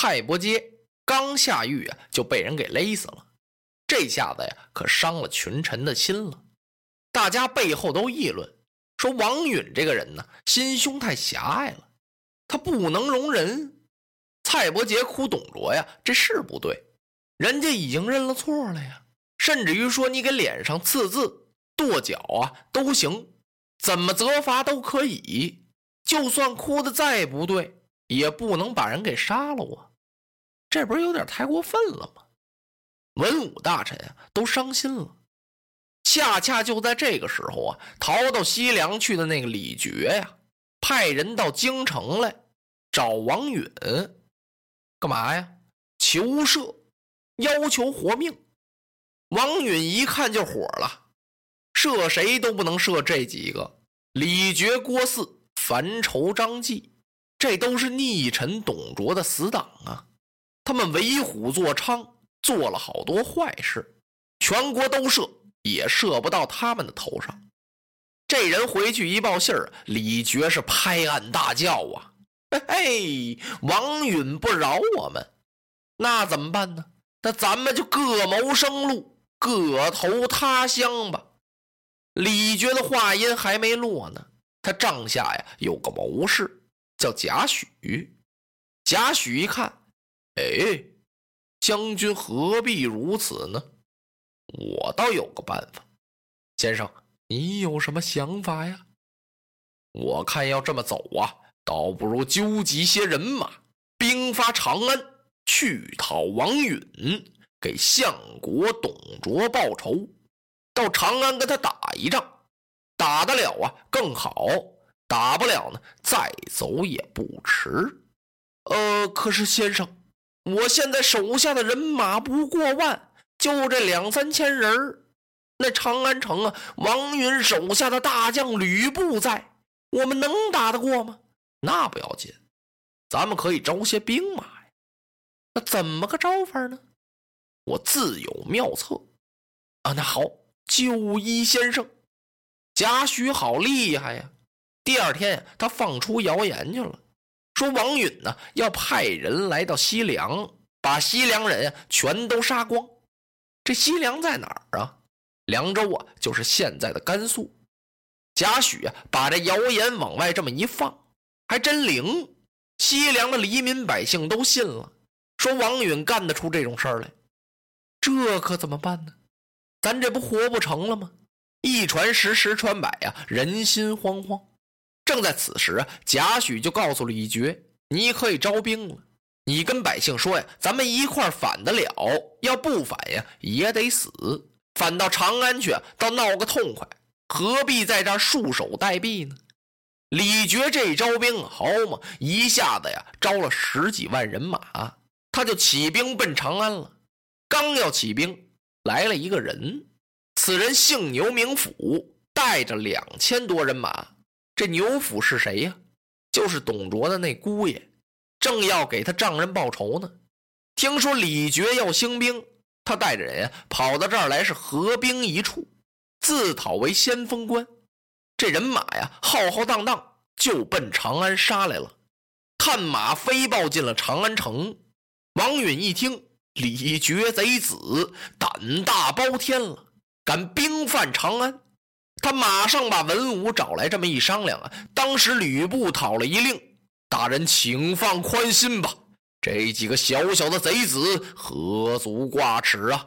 蔡伯喈刚下狱啊，就被人给勒死了。这下子呀，可伤了群臣的心了。大家背后都议论说，王允这个人呢，心胸太狭隘了，他不能容人。蔡伯喈哭董卓呀，这是不对，人家已经认了错了呀。甚至于说，你给脸上刺字、跺脚啊都行，怎么责罚都可以。就算哭的再不对，也不能把人给杀了啊。这不是有点太过分了吗？文武大臣啊，都伤心了。恰恰就在这个时候啊，逃到西凉去的那个李傕呀，派人到京城来找王允，干嘛呀？求赦，要求活命。王允一看就火了，赦谁都不能赦这几个：李傕、郭汜、樊稠、张继，这都是逆臣董卓的死党啊。他们为虎作伥，做了好多坏事，全国都赦，也赦不到他们的头上。这人回去一报信儿，李傕是拍案大叫啊！嘿 嘿，王允不饶我们，那怎么办呢？那咱们就各谋生路，各投他乡吧。李傕的话音还没落呢，他帐下呀有个谋士叫贾诩。贾诩一看。哎，将军何必如此呢？我倒有个办法，先生，你有什么想法呀？我看要这么走啊，倒不如纠集些人马，兵发长安，去讨王允，给相国董卓报仇。到长安跟他打一仗，打得了啊更好，打不了呢，再走也不迟。呃，可是先生。我现在手下的人马不过万，就这两三千人那长安城啊，王允手下的大将吕布在，我们能打得过吗？那不要紧，咱们可以招些兵马呀。那怎么个招法呢？我自有妙策啊！那好，就一先生，贾诩好厉害呀！第二天，他放出谣言去了。说王允呢要派人来到西凉，把西凉人全都杀光。这西凉在哪儿啊？凉州啊，就是现在的甘肃。贾诩啊，把这谣言往外这么一放，还真灵。西凉的黎民百姓都信了，说王允干得出这种事儿来。这可怎么办呢？咱这不活不成了吗？一传十，十传百呀，人心惶惶。正在此时，贾诩就告诉李傕：“你可以招兵了。你跟百姓说呀，咱们一块反得了；要不反呀，也得死。反到长安去，倒闹个痛快，何必在这束手待毙呢？”李傕这招兵好嘛，一下子呀，招了十几万人马，他就起兵奔长安了。刚要起兵，来了一个人，此人姓牛，名辅，带着两千多人马。这牛辅是谁呀？就是董卓的那姑爷，正要给他丈人报仇呢。听说李傕要兴兵，他带着人呀跑到这儿来，是合兵一处，自讨为先锋官。这人马呀浩浩荡荡，就奔长安杀来了。探马飞报进了长安城。王允一听，李傕贼子胆大包天了，敢兵犯长安。他马上把文武找来，这么一商量啊，当时吕布讨了一令：“大人请放宽心吧，这几个小小的贼子何足挂齿啊！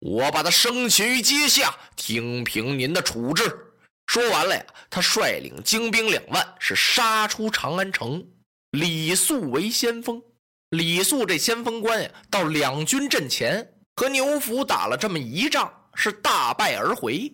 我把他生擒于阶下，听凭您的处置。”说完了呀，他率领精兵两万，是杀出长安城。李肃为先锋，李肃这先锋官呀，到两军阵前和牛府打了这么一仗，是大败而回。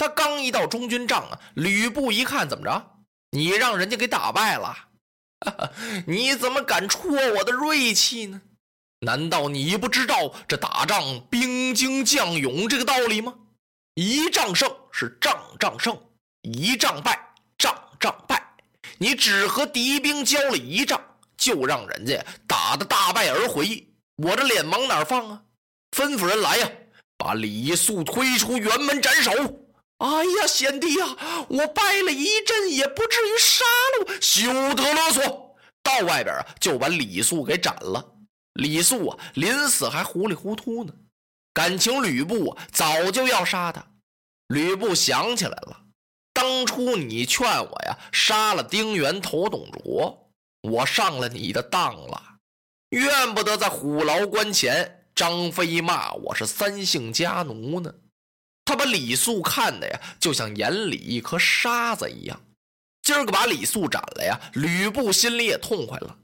他刚一到中军帐啊，吕布一看，怎么着？你让人家给打败了，你怎么敢戳我的锐气呢？难道你不知道这打仗兵精将勇这个道理吗？一仗胜是仗仗胜，一仗败仗仗败。你只和敌兵交了一仗，就让人家打得大败而回，我这脸往哪放啊？吩咐人来呀，把李肃推出辕门斩首。哎呀，贤弟呀，我掰了一阵，也不至于杀了我，休得啰嗦！到外边啊，就把李肃给斩了。李肃啊，临死还糊里糊涂呢，感情吕布啊，早就要杀他。吕布想起来了，当初你劝我呀，杀了丁原投董卓，我上了你的当了，怨不得在虎牢关前，张飞骂我是三姓家奴呢。他把李肃看的呀，就像眼里一颗沙子一样。今儿个把李肃斩了呀，吕布心里也痛快了。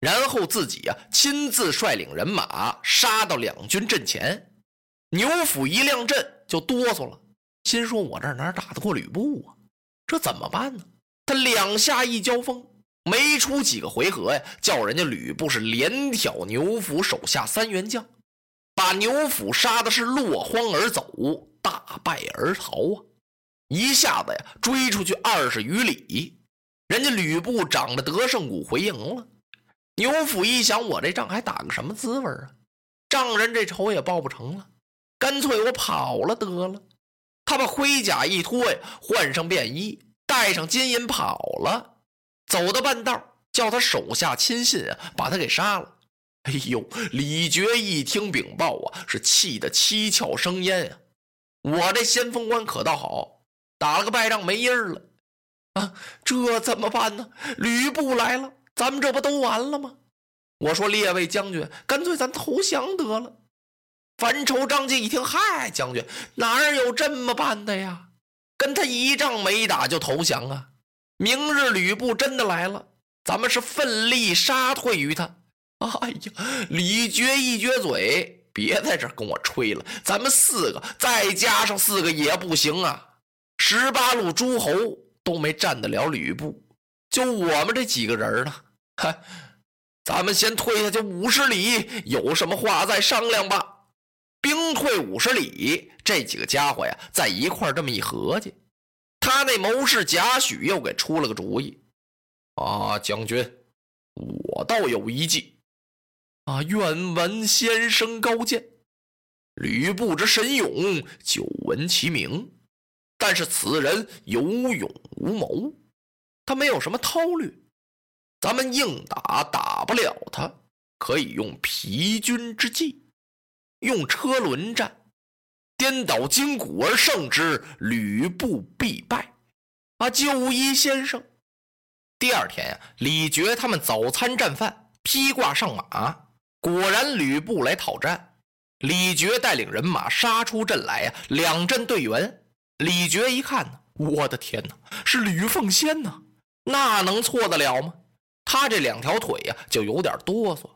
然后自己呀，亲自率领人马杀到两军阵前，牛府一亮阵就哆嗦了，心说：“我这哪打得过吕布啊？这怎么办呢？”他两下一交锋，没出几个回合呀，叫人家吕布是连挑牛府手下三员将，把牛府杀的是落荒而走，大败而逃啊！一下子呀，追出去二十余里，人家吕布长着得胜鼓回营了。牛府一想，我这仗还打个什么滋味啊？丈人这仇也报不成了，干脆我跑了得了。他把盔甲一脱呀，换上便衣，带上金银跑了。走到半道，叫他手下亲信啊，把他给杀了。哎呦，李傕一听禀报啊，是气得七窍生烟呀！我这先锋官可倒好，打了个败仗没音儿了啊！这怎么办呢？吕布来了。咱们这不都完了吗？我说列位将军，干脆咱投降得了。樊稠、张济一听，嗨，将军哪有这么办的呀？跟他一仗没打就投降啊？明日吕布真的来了，咱们是奋力杀退于他。哎呀，李傕一撅嘴，别在这跟我吹了，咱们四个再加上四个也不行啊！十八路诸侯都没战得了吕布。就我们这几个人呢，嗨，咱们先退下去五十里，有什么话再商量吧。兵退五十里，这几个家伙呀，在一块这么一合计，他那谋士贾诩又给出了个主意。啊，将军，我倒有一计。啊，愿闻先生高见。吕布之神勇，久闻其名，但是此人有勇无谋。他没有什么韬略，咱们硬打打不了他，可以用疲军之计，用车轮战，颠倒筋骨而胜之，吕布必败。啊，就依先生。第二天呀，李傕他们早餐战饭，披挂上马，果然吕布来讨战。李傕带领人马杀出阵来呀，两阵对圆。李傕一看呢，我的天哪，是吕奉先呐！那能错得了吗？他这两条腿呀，就有点哆嗦。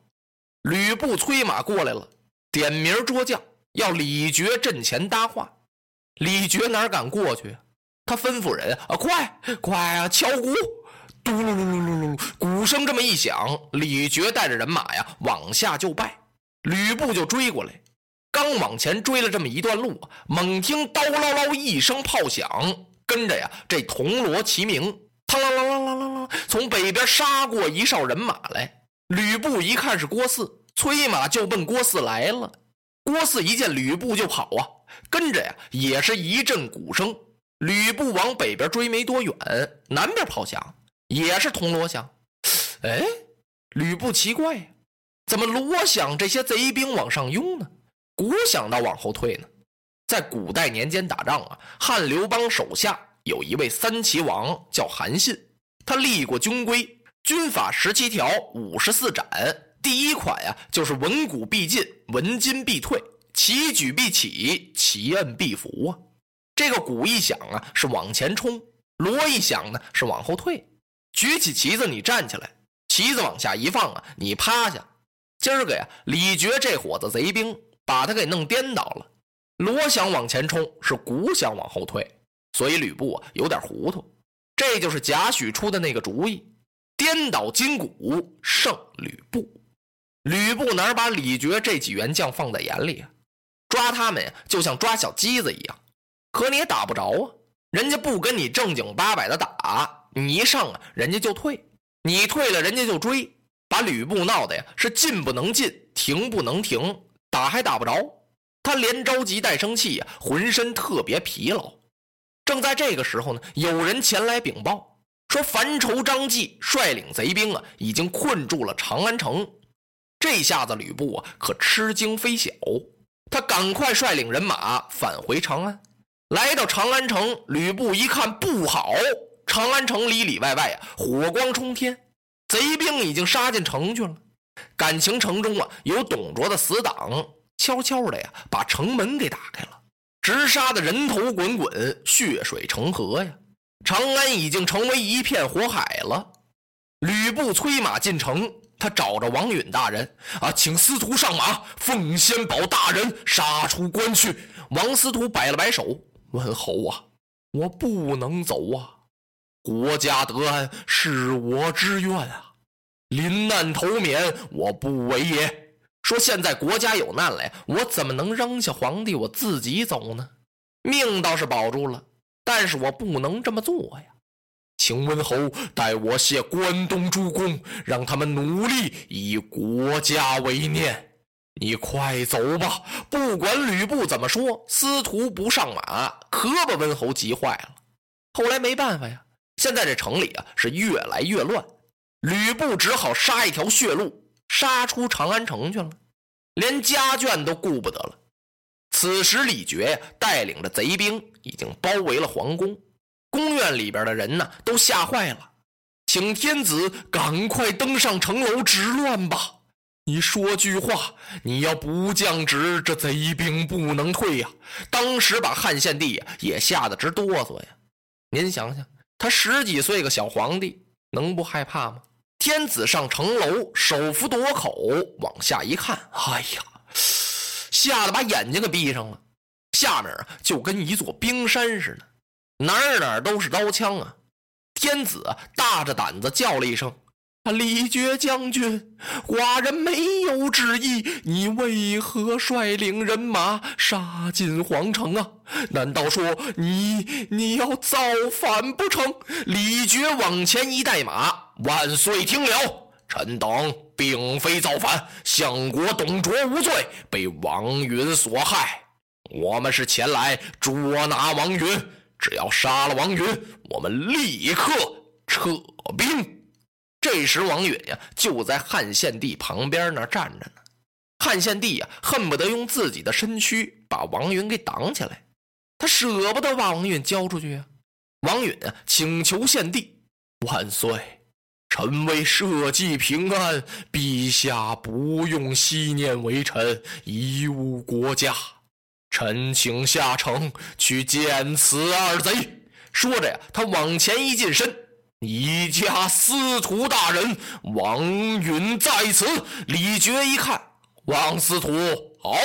吕布催马过来了，点名捉将，要李傕阵前搭话。李傕哪敢过去？他吩咐人啊，快快啊，敲鼓！嘟噜噜噜噜噜，鼓声这么一响，李傕带着人马呀，往下就拜。吕布就追过来，刚往前追了这么一段路，猛听刀唠唠一声炮响，跟着呀，这铜锣齐鸣。嘡啷啷啷啷啷啷，从北边杀过一哨人马来。吕布一看是郭汜，催马就奔郭汜来了。郭汜一见吕布就跑啊，跟着呀也是一阵鼓声。吕布往北边追没多远，南边炮响，也是铜锣响。哎，吕布奇怪呀，怎么锣响这些贼兵往上拥呢？鼓响到往后退呢？在古代年间打仗啊，汉刘邦手下。有一位三齐王叫韩信，他立过军规，军法十七条，五十四斩。第一款呀，就是文武必进，文金必退，旗举必起，旗摁必服啊。这个鼓一响啊，是往前冲；锣一响呢，是往后退。举起旗子，你站起来；旗子往下一放啊，你趴下。今儿个呀，李傕这伙子贼兵把他给弄颠倒了。锣想往前冲，是鼓想往后退，所以吕布啊有点糊涂。这就是贾诩出的那个主意：颠倒筋骨，胜吕布。吕布哪把李傕这几员将放在眼里啊？抓他们呀，就像抓小鸡子一样，可你也打不着啊。人家不跟你正经八百的打，你一上啊，人家就退；你退了，人家就追，把吕布闹的呀是进不能进，停不能停，打还打不着。他连着急带生气呀，浑身特别疲劳。正在这个时候呢，有人前来禀报说，樊稠、张继率领贼兵啊，已经困住了长安城。这下子吕布啊，可吃惊非小。他赶快率领人马返回长安。来到长安城，吕布一看不好，长安城里里外外啊，火光冲天，贼兵已经杀进城去了。感情城中啊有董卓的死党，悄悄的呀把城门给打开了，直杀的人头滚滚，血水成河呀！长安已经成为一片火海了。吕布催马进城，他找着王允大人啊，请司徒上马，奉先保大人杀出关去。王司徒摆了摆手。问侯啊，我不能走啊！国家得安是我之愿啊，临难投免我不为也。说现在国家有难了呀，我怎么能扔下皇帝我自己走呢？命倒是保住了，但是我不能这么做呀。请温侯代我谢关东诸公，让他们努力以国家为念。你快走吧！不管吕布怎么说，司徒不上马，可把温侯急坏了。后来没办法呀，现在这城里啊是越来越乱，吕布只好杀一条血路，杀出长安城去了，连家眷都顾不得了。此时李傕带领着贼兵已经包围了皇宫，宫院里边的人呢都吓坏了，请天子赶快登上城楼止乱吧。你说句话，你要不降旨，这贼兵不能退呀！当时把汉献帝也吓得直哆嗦呀。您想想，他十几岁个小皇帝，能不害怕吗？天子上城楼，手扶垛口，往下一看，哎呀，吓得把眼睛给闭上了。下面啊，就跟一座冰山似的，哪哪都是刀枪啊！天子大着胆子叫了一声。李傕将军，寡人没有旨意，你为何率领人马杀进皇城啊？难道说你你要造反不成？李傕往前一带马，万岁，听了，臣等并非造反，相国董卓无罪，被王允所害，我们是前来捉拿王允，只要杀了王允，我们立刻撤兵。这时，王允呀就在汉献帝旁边那站着呢。汉献帝呀恨不得用自己的身躯把王允给挡起来，他舍不得把王允交出去呀。王允啊请求献帝万岁，臣为社稷平安，陛下不用惜念为臣，贻误国家。臣请下城去见此二贼。说着呀，他往前一近身。你家司徒大人王允在此。李傕一看，王司徒好，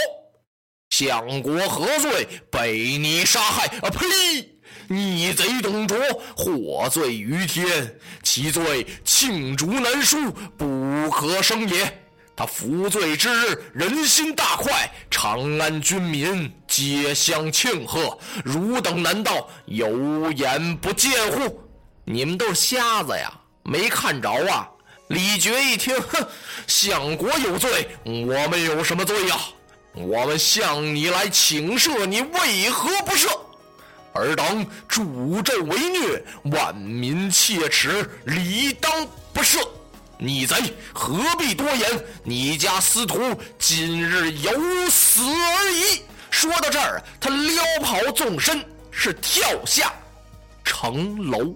相国何罪？被你杀害？啊呸！逆贼董卓获罪于天，其罪罄竹难书，不可生也。他服罪之日，人心大快，长安军民皆相庆贺。汝等难道有眼不见乎？你们都是瞎子呀，没看着啊！李傕一听，哼，相国有罪，我们有什么罪呀？我们向你来请赦，你为何不赦？尔等助纣为虐，万民切齿，理当不赦。逆贼，何必多言？你家司徒今日有死而已。说到这儿，他撩袍纵身，是跳下城楼。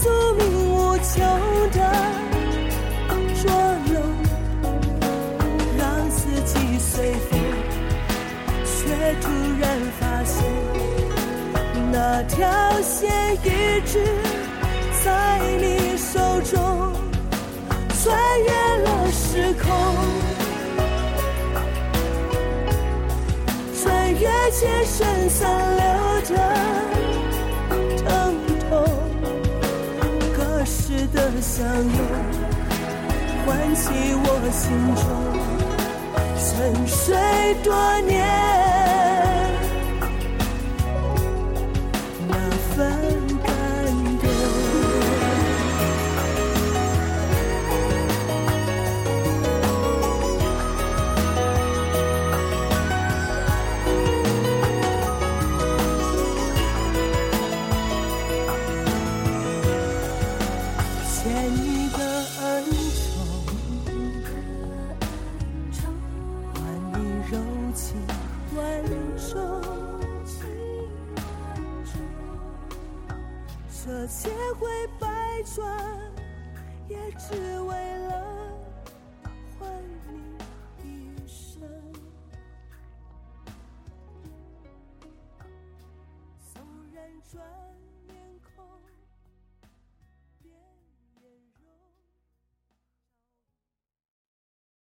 宿命无求的捉弄，让四季随风，却突然发现那条线一直在你手中，穿越了时空，穿越千山散流的相拥，唤起我心中沉睡多年。也